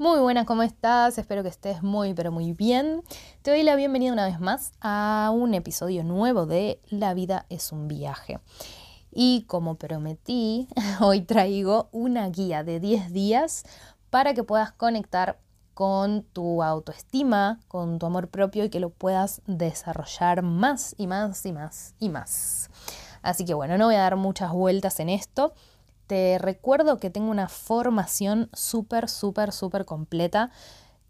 Muy buenas, ¿cómo estás? Espero que estés muy, pero muy bien. Te doy la bienvenida una vez más a un episodio nuevo de La vida es un viaje. Y como prometí, hoy traigo una guía de 10 días para que puedas conectar con tu autoestima, con tu amor propio y que lo puedas desarrollar más y más y más y más. Así que bueno, no voy a dar muchas vueltas en esto. Te recuerdo que tengo una formación súper, súper, súper completa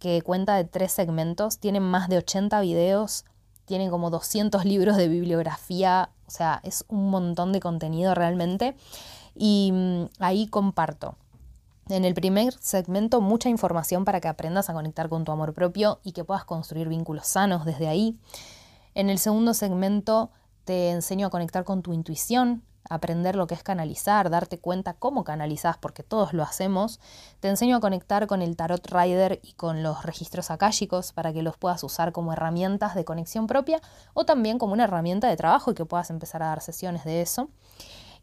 que cuenta de tres segmentos. Tienen más de 80 videos, tienen como 200 libros de bibliografía, o sea, es un montón de contenido realmente. Y mm, ahí comparto. En el primer segmento mucha información para que aprendas a conectar con tu amor propio y que puedas construir vínculos sanos desde ahí. En el segundo segmento te enseño a conectar con tu intuición, aprender lo que es canalizar, darte cuenta cómo canalizas, porque todos lo hacemos. Te enseño a conectar con el tarot rider y con los registros akáshicos para que los puedas usar como herramientas de conexión propia o también como una herramienta de trabajo y que puedas empezar a dar sesiones de eso.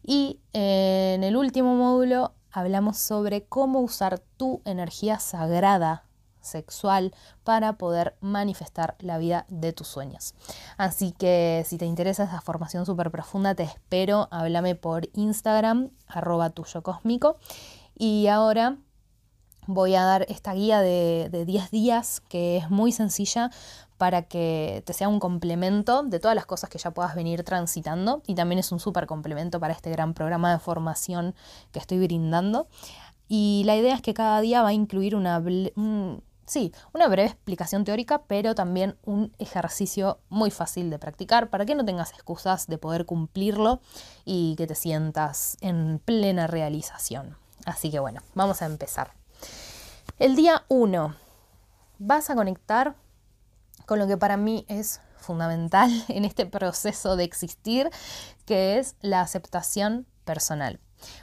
Y eh, en el último módulo hablamos sobre cómo usar tu energía sagrada sexual para poder manifestar la vida de tus sueños. Así que si te interesa esa formación súper profunda, te espero, háblame por Instagram, arroba tuyo cósmico. Y ahora voy a dar esta guía de, de 10 días que es muy sencilla para que te sea un complemento de todas las cosas que ya puedas venir transitando y también es un súper complemento para este gran programa de formación que estoy brindando. Y la idea es que cada día va a incluir una, sí, una breve explicación teórica, pero también un ejercicio muy fácil de practicar para que no tengas excusas de poder cumplirlo y que te sientas en plena realización. Así que bueno, vamos a empezar. El día 1 vas a conectar con lo que para mí es fundamental en este proceso de existir, que es la aceptación personal.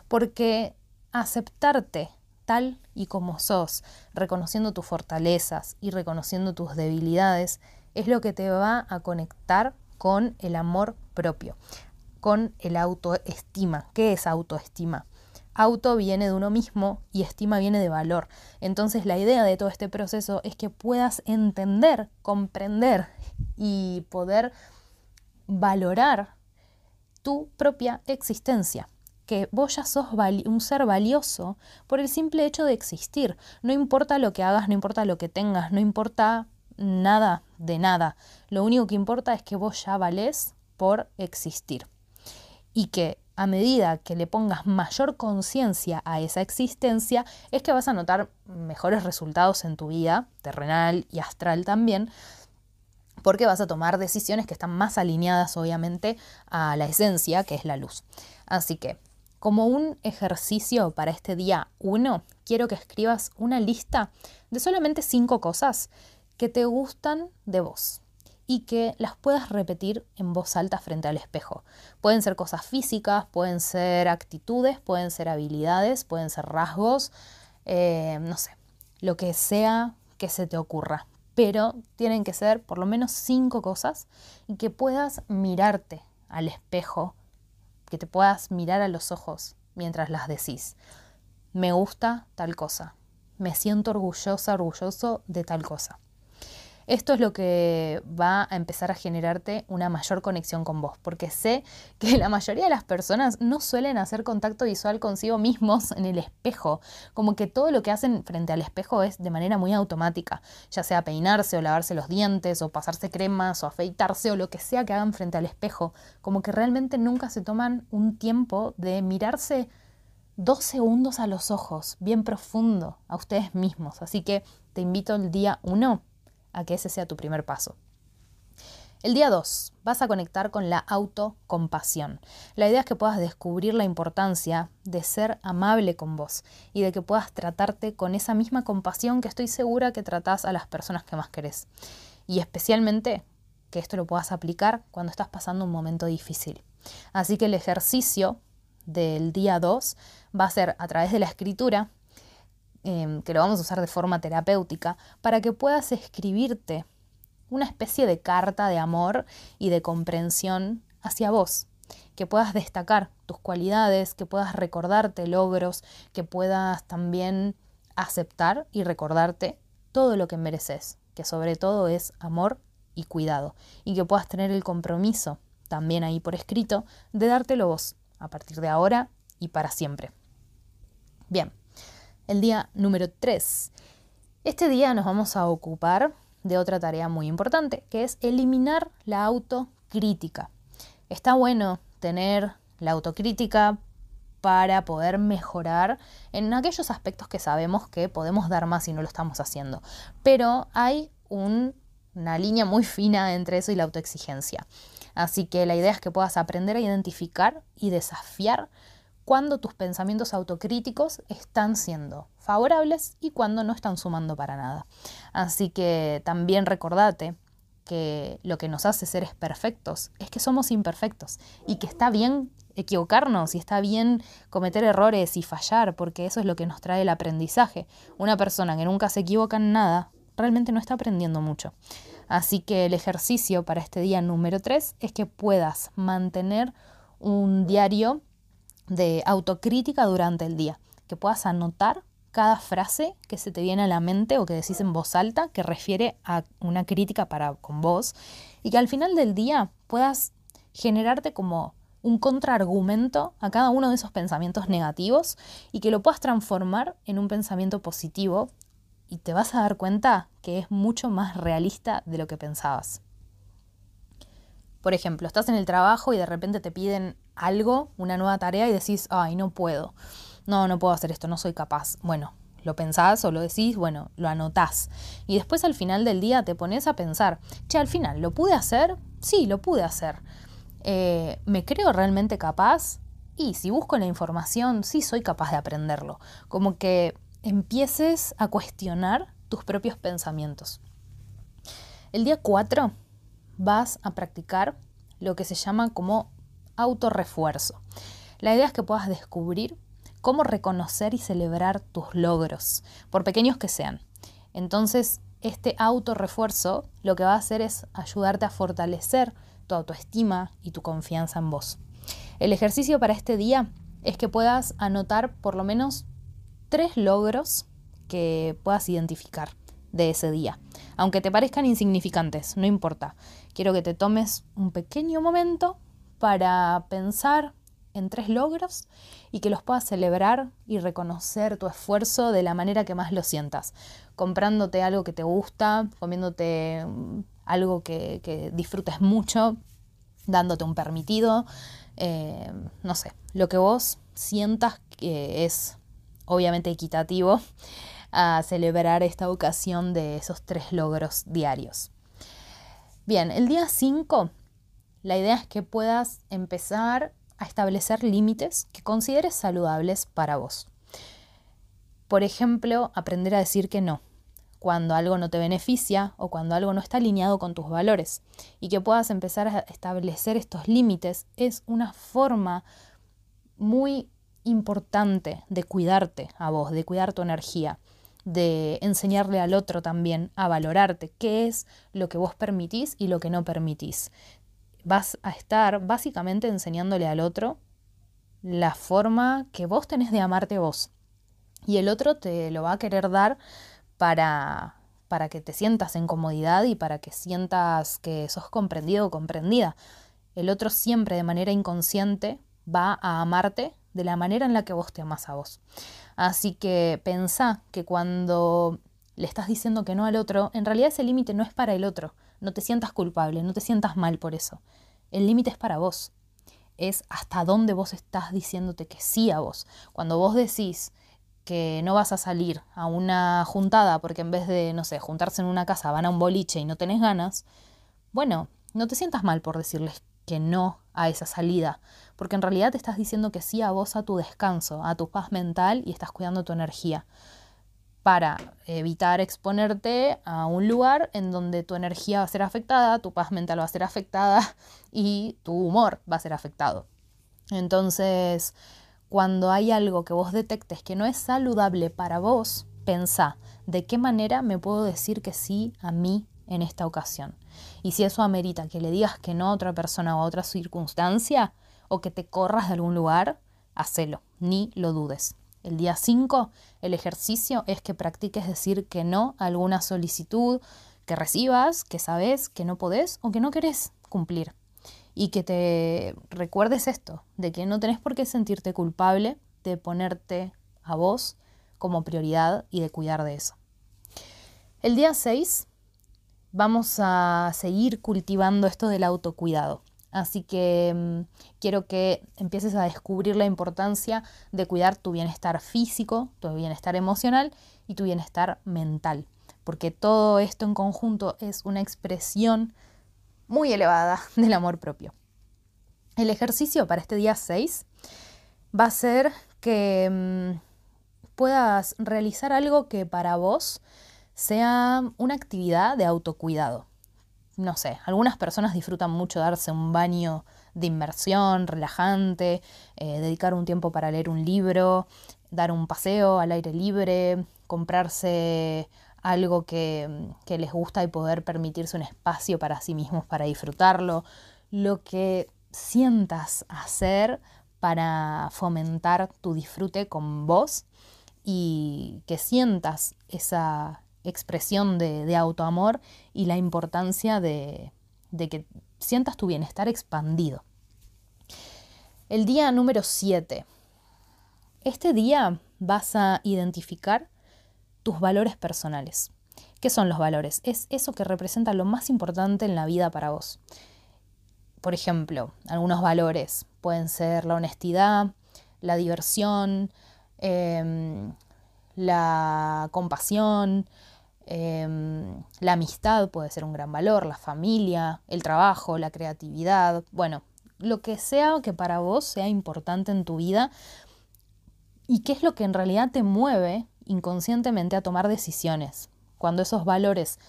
Porque aceptarte tal y como sos, reconociendo tus fortalezas y reconociendo tus debilidades, es lo que te va a conectar con el amor propio, con el autoestima. ¿Qué es autoestima? Auto viene de uno mismo y estima viene de valor. Entonces la idea de todo este proceso es que puedas entender, comprender y poder valorar tu propia existencia que vos ya sos un ser valioso por el simple hecho de existir. No importa lo que hagas, no importa lo que tengas, no importa nada de nada. Lo único que importa es que vos ya valés por existir. Y que a medida que le pongas mayor conciencia a esa existencia, es que vas a notar mejores resultados en tu vida, terrenal y astral también, porque vas a tomar decisiones que están más alineadas obviamente a la esencia, que es la luz. Así que como un ejercicio para este día 1, quiero que escribas una lista de solamente cinco cosas que te gustan de vos y que las puedas repetir en voz alta frente al espejo. Pueden ser cosas físicas, pueden ser actitudes, pueden ser habilidades, pueden ser rasgos, eh, no sé, lo que sea que se te ocurra. Pero tienen que ser por lo menos cinco cosas y que puedas mirarte al espejo que te puedas mirar a los ojos mientras las decís. Me gusta tal cosa. Me siento orgullosa, orgulloso de tal cosa. Esto es lo que va a empezar a generarte una mayor conexión con vos, porque sé que la mayoría de las personas no suelen hacer contacto visual consigo mismos en el espejo, como que todo lo que hacen frente al espejo es de manera muy automática, ya sea peinarse o lavarse los dientes o pasarse cremas o afeitarse o lo que sea que hagan frente al espejo, como que realmente nunca se toman un tiempo de mirarse dos segundos a los ojos, bien profundo, a ustedes mismos. Así que te invito el día uno a que ese sea tu primer paso. El día 2, vas a conectar con la autocompasión. La idea es que puedas descubrir la importancia de ser amable con vos y de que puedas tratarte con esa misma compasión que estoy segura que tratás a las personas que más querés. Y especialmente que esto lo puedas aplicar cuando estás pasando un momento difícil. Así que el ejercicio del día 2 va a ser a través de la escritura, em, que lo vamos a usar de forma terapéutica, para que puedas escribirte una especie de carta de amor y de comprensión hacia vos, que puedas destacar tus cualidades, que puedas recordarte logros, que puedas también aceptar y recordarte todo lo que mereces, que sobre todo es amor y cuidado, y que puedas tener el compromiso, también ahí por escrito, de dártelo vos, a partir de ahora y para siempre. Bien, el día número 3. Este día nos vamos a ocupar de otra tarea muy importante, que es eliminar la autocrítica. Está bueno tener la autocrítica para poder mejorar en aquellos aspectos que sabemos que podemos dar más y no lo estamos haciendo. Pero hay una línea muy fina entre eso y la autoexigencia. Así que la idea es que puedas aprender a identificar y desafiar cuando tus pensamientos autocríticos están siendo favorables y cuando no están sumando para nada. Así que también recordate que lo que nos hace seres perfectos es que somos imperfectos y que está bien equivocarnos y está bien cometer errores y fallar, porque eso es lo que nos trae el aprendizaje. Una persona que nunca se equivoca en nada realmente no está aprendiendo mucho. Así que el ejercicio para este día número 3 es que puedas mantener un diario de autocrítica durante el día, que puedas anotar cada frase que se te viene a la mente o que decís en voz alta que refiere a una crítica para con vos y que al final del día puedas generarte como un contraargumento a cada uno de esos pensamientos negativos y que lo puedas transformar en un pensamiento positivo y te vas a dar cuenta que es mucho más realista de lo que pensabas. Por ejemplo, estás en el trabajo y de repente te piden algo, una nueva tarea y decís, ay, no puedo, no, no puedo hacer esto, no soy capaz. Bueno, lo pensás o lo decís, bueno, lo anotás. Y después al final del día te pones a pensar, che, al final, ¿lo pude hacer? Sí, lo pude hacer. Eh, ¿Me creo realmente capaz? Y si busco la información, sí soy capaz de aprenderlo. Como que empieces a cuestionar tus propios pensamientos. El día 4 vas a practicar lo que se llama como autorrefuerzo. La idea es que puedas descubrir cómo reconocer y celebrar tus logros, por pequeños que sean. Entonces, este autorrefuerzo lo que va a hacer es ayudarte a fortalecer tu autoestima y tu confianza en vos. El ejercicio para este día es que puedas anotar por lo menos tres logros que puedas identificar de ese día. Aunque te parezcan insignificantes, no importa. Quiero que te tomes un pequeño momento para pensar en tres logros y que los puedas celebrar y reconocer tu esfuerzo de la manera que más lo sientas. Comprándote algo que te gusta, comiéndote mm, algo que, disfrutes mucho, dándote un permitido, eh, no sé, lo que vos sientas que es obviamente equitativo a celebrar esta ocasión de esos tres logros diarios. Bien, el día 5, la idea es que puedas empezar a establecer límites que consideres saludables para vos. Por ejemplo, aprender a decir que no cuando algo no te beneficia o cuando algo no está alineado con tus valores. Y que puedas empezar a establecer estos límites es una forma muy importante de cuidarte a vos, de cuidar tu energía de enseñarle al otro también a valorarte, qué es lo que vos permitís y lo que no permitís. Vas a estar básicamente enseñándole al otro la forma que vos tenés de amarte vos. Y el otro te lo va a querer dar para, para que te sientas en comodidad y para que sientas que sos comprendido o comprendida. El otro siempre de manera inconsciente va a amarte de la manera en la que vos te amas a vos. Así que pensá que cuando le estás diciendo que no al otro, en realidad ese límite no es para el otro. No te sientas culpable, no te sientas mal por eso. El límite es para vos. Es hasta dónde vos estás diciéndote que sí a vos. Cuando vos decís que no vas a salir a una juntada porque en vez de, no sé, juntarse en una casa van a un boliche y no tenés ganas, bueno, no te sientas mal por decirles que no a esa salida, porque en realidad te estás diciendo que sí a vos, a tu descanso, a tu paz mental y estás cuidando tu energía para evitar exponerte a un lugar en donde tu energía va a ser afectada, tu paz mental va a ser afectada y tu humor va a ser afectado. Entonces, cuando hay algo que vos detectes que no es saludable para vos, pensá, ¿de qué manera me puedo decir que sí a mí en esta ocasión? Y si eso amerita que le digas que no a otra persona o a otra circunstancia, o que te corras de algún lugar, hacelo, ni lo dudes. El día 5, el ejercicio es que practiques decir que no a alguna solicitud que recibas, que sabes que no podés o que no querés cumplir. Y que te recuerdes esto, de que no tenés por qué sentirte culpable de ponerte a vos como prioridad y de cuidar de eso. El día 6 vamos a seguir cultivando esto del autocuidado. Así que mm, quiero que empieces a descubrir la importancia de cuidar tu bienestar físico, tu bienestar emocional y tu bienestar mental, porque todo esto en conjunto es una expresión muy elevada del amor propio. El ejercicio para este día 6 va a ser que mm, puedas realizar algo que para vos sea una actividad de autocuidado. No sé, algunas personas disfrutan mucho darse un baño de inmersión, relajante, eh, dedicar un tiempo para leer un libro, dar un paseo al aire libre, comprarse algo que, que les gusta y poder permitirse un espacio para sí mismos para disfrutarlo. Lo que sientas hacer para fomentar tu disfrute con vos y que sientas esa, expresión de, autoamor y la importancia de, que sientas tu bienestar expandido. El día número 7. Este día vas a identificar tus valores personales. ¿Qué son los valores? Es eso que representa lo más importante en la vida para vos. Por ejemplo, algunos valores pueden ser la honestidad, la diversión, em, la compasión, Em, la amistad puede ser un gran valor, la familia, el trabajo, la creatividad, bueno, lo que sea que para vos sea importante en tu vida y qué es lo que en realidad te mueve inconscientemente a tomar decisiones. Cuando esos valores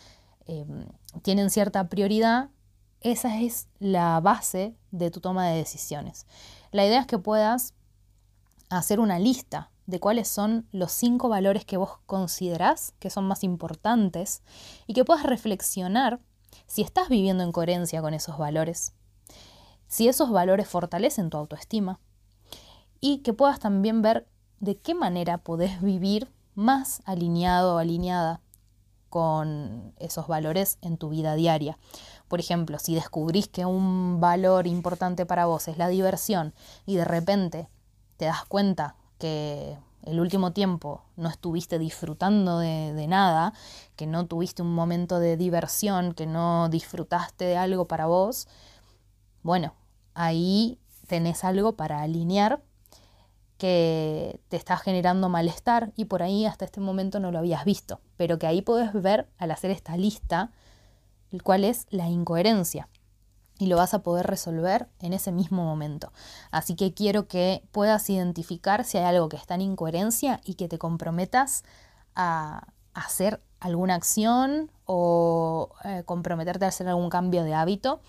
em, tienen cierta prioridad, esa es la base de tu toma de decisiones. La idea es que puedas hacer una lista de cuáles son los cinco valores que vos considerás que son más importantes y que puedas reflexionar si estás viviendo en coherencia con esos valores, si esos valores fortalecen tu autoestima y que puedas también ver de qué manera podés vivir más alineado o alineada con esos valores en tu vida diaria. Por ejemplo, si descubrís que un valor importante para vos es la diversión y de repente te das cuenta que el último tiempo no estuviste disfrutando de, nada, que no tuviste un momento de diversión, que no disfrutaste de algo para vos, bueno, ahí tenés algo para alinear que te está generando malestar y por ahí hasta este momento no lo habías visto, pero que ahí podés ver al hacer esta lista cuál es la incoherencia y lo vas a poder resolver en ese mismo momento. Así que quiero que puedas identificar si hay algo que está en incoherencia y que te comprometas a hacer alguna acción o eh, comprometerte a hacer algún cambio de hábito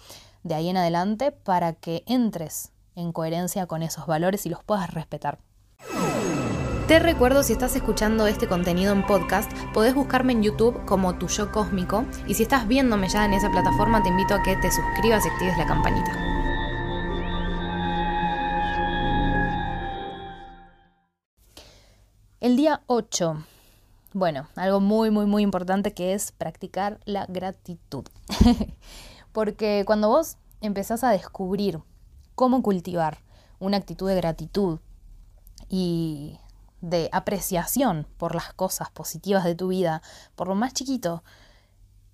de ahí en adelante para que entres en coherencia con esos valores y los puedas respetar. Te recuerdo, si estás escuchando este contenido en podcast, podés buscarme en YouTube como Tu Yo Cósmico. Y si estás viéndome ya en esa plataforma, te invito a que te suscribas y actives la campanita. El día 8. Bueno, algo muy, muy, muy importante que es practicar la gratitud. Porque cuando vos empezás a descubrir cómo cultivar una actitud de gratitud y de apreciación por las cosas positivas de tu vida, por lo más chiquito,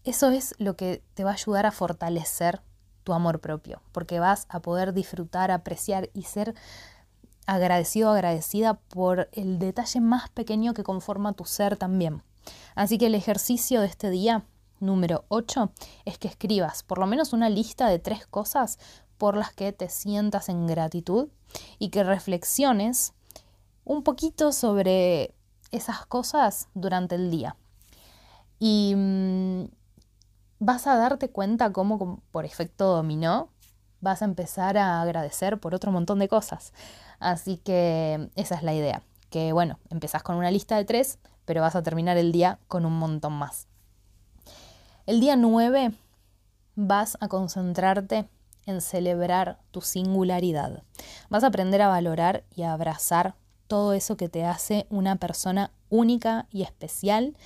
eso es lo que te va a ayudar a fortalecer tu amor propio, porque vas a poder disfrutar, apreciar y ser agradecido agradecida por el detalle más pequeño que conforma tu ser también. Así que el ejercicio de este día número 8 es que escribas por lo menos una lista de tres cosas por las que te sientas en gratitud y que reflexiones un poquito sobre esas cosas durante el día. Y mm, vas a darte cuenta cómo, por efecto dominó, vas a empezar a agradecer por otro montón de cosas. Así que esa es la idea, que bueno, empezás con una lista de tres, pero vas a terminar el día con un montón más. El día 9 vas a concentrarte en celebrar tu singularidad. Vas a aprender a valorar y a abrazar todo eso que te hace una persona única y especial.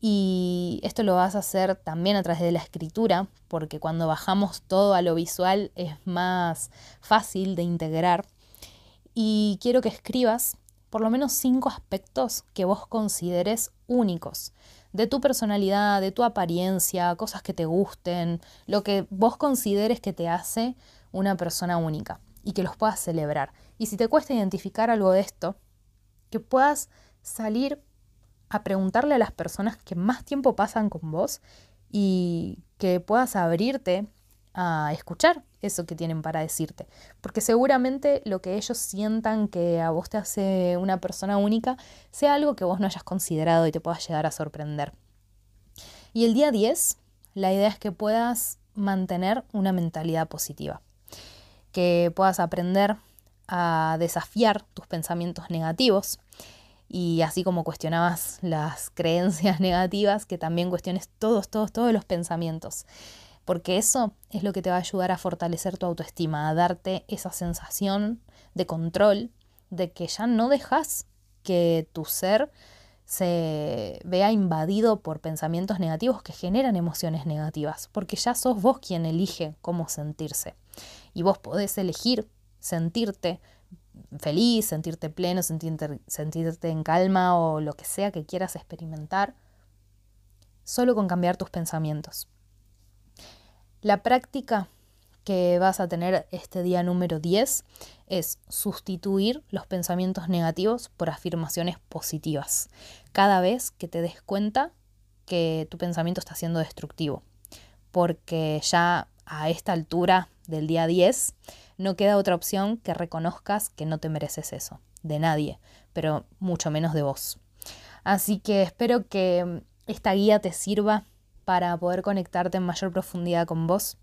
Y esto lo vas a hacer también a través de la escritura, porque cuando bajamos todo a lo visual es más fácil de integrar. Y quiero que escribas por lo menos cinco aspectos que vos consideres únicos de tu personalidad, de tu apariencia, cosas que te gusten, lo que vos consideres que te hace una persona única y que los puedas celebrar. Y si te cuesta identificar algo de esto, que puedas salir a preguntarle a las personas que más tiempo pasan con vos y que puedas abrirte a escuchar eso que tienen para decirte. Porque seguramente lo que ellos sientan que a vos te hace una persona única sea algo que vos no hayas considerado y te puedas llegar a sorprender. Y el día 10, la idea es que puedas mantener una mentalidad positiva, que puedas aprender a desafiar tus pensamientos negativos. Y así como cuestionabas las creencias negativas, que también cuestiones todos, todos, todos los pensamientos. Porque eso es lo que te va a ayudar a fortalecer tu autoestima, a darte esa sensación de control, de que ya no dejas que tu ser se vea invadido por pensamientos negativos que generan emociones negativas, porque ya sos vos quien elige cómo sentirse. Y vos podés elegir sentirte feliz, sentirte pleno, sentirte, sentirte en calma o lo que sea que quieras experimentar, solo con cambiar tus pensamientos. La práctica que vas a tener este día número 10 es sustituir los pensamientos negativos por afirmaciones positivas. Cada vez que te des cuenta que tu pensamiento está siendo destructivo. Porque ya a esta altura del día 10 no queda otra opción que reconozcas que no te mereces eso, de nadie, pero mucho menos de vos. Así que espero que esta guía te sirva para poder conectarte en mayor profundidad con vos.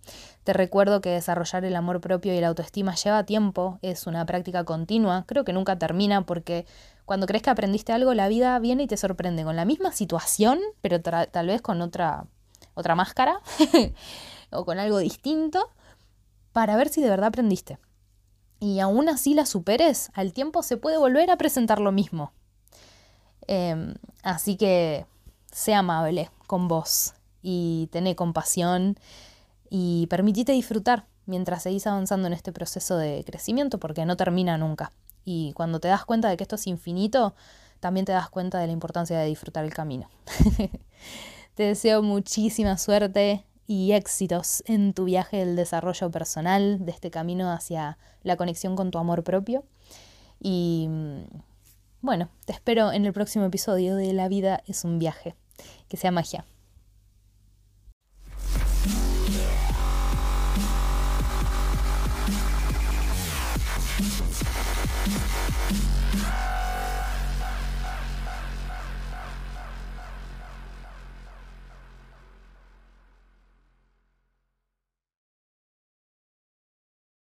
Te recuerdo que desarrollar el amor propio y la autoestima lleva tiempo, es una práctica continua, creo que nunca termina porque cuando crees que aprendiste algo, la vida viene y te sorprende con la misma situación, pero tal vez con otra, otra máscara o con algo distinto, para ver si de verdad aprendiste. Y aún así la superes, al tiempo se puede volver a presentar lo mismo. Em, así que sea amable con vos y tené compasión y permitite disfrutar mientras seguís avanzando en este proceso de crecimiento porque no termina nunca. Y cuando te das cuenta de que esto es infinito, también te das cuenta de la importancia de disfrutar el camino. te deseo muchísima suerte y éxitos en tu viaje del desarrollo personal, de este camino hacia la conexión con tu amor propio. Y mm, bueno, te espero en el próximo episodio de La vida es un viaje. Que sea magia.